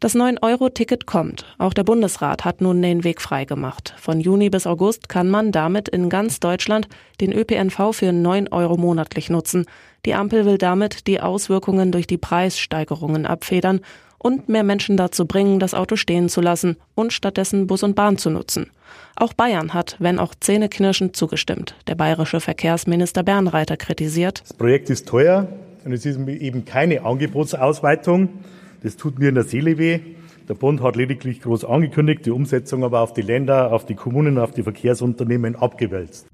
Das 9-Euro-Ticket kommt. Auch der Bundesrat hat nun den Weg freigemacht. Von Juni bis August kann man damit in ganz Deutschland den ÖPNV für 9 Euro monatlich nutzen. Die Ampel will damit die Auswirkungen durch die Preissteigerungen abfedern und mehr Menschen dazu bringen, das Auto stehen zu lassen und stattdessen Bus und Bahn zu nutzen. Auch Bayern hat, wenn auch zähneknirschend, zugestimmt. Der bayerische Verkehrsminister Bernreiter kritisiert. Das Projekt ist teuer und es ist eben keine Angebotsausweitung. Das tut mir in der Seele weh. Der Bund hat lediglich groß angekündigt, die Umsetzung aber auf die Länder, auf die Kommunen, auf die Verkehrsunternehmen abgewälzt.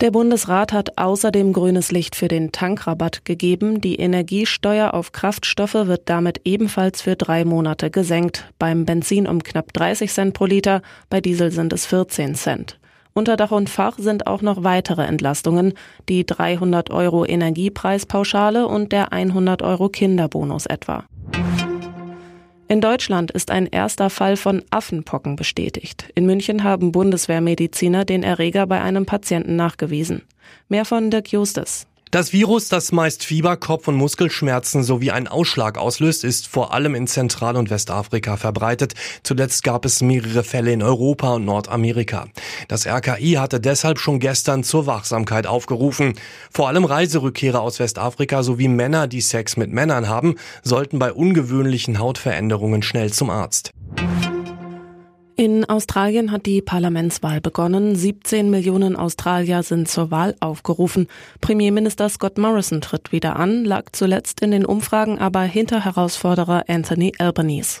Der Bundesrat hat außerdem grünes Licht für den Tankrabatt gegeben. Die Energiesteuer auf Kraftstoffe wird damit ebenfalls für drei Monate gesenkt. Beim Benzin um knapp 30 Cent pro Liter, bei Diesel sind es 14 Cent. Unter Dach und Fach sind auch noch weitere Entlastungen, die 300 Euro Energiepreispauschale und der 100 Euro Kinderbonus etwa. In Deutschland ist ein erster Fall von Affenpocken bestätigt. In München haben Bundeswehrmediziner den Erreger bei einem Patienten nachgewiesen. Mehr von Dirk Justus. Das Virus, das meist Fieber, Kopf- und Muskelschmerzen sowie einen Ausschlag auslöst, ist vor allem in Zentral- und Westafrika verbreitet. Zuletzt gab es mehrere Fälle in Europa und Nordamerika. Das RKI hatte deshalb schon gestern zur Wachsamkeit aufgerufen. Vor allem Reiserückkehrer aus Westafrika sowie Männer, die Sex mit Männern haben, sollten bei ungewöhnlichen Hautveränderungen schnell zum Arzt. In Australien hat die Parlamentswahl begonnen. 17 Millionen Australier sind zur Wahl aufgerufen. Premierminister Scott Morrison tritt wieder an, lag zuletzt in den Umfragen aber hinter Herausforderer Anthony Albanese.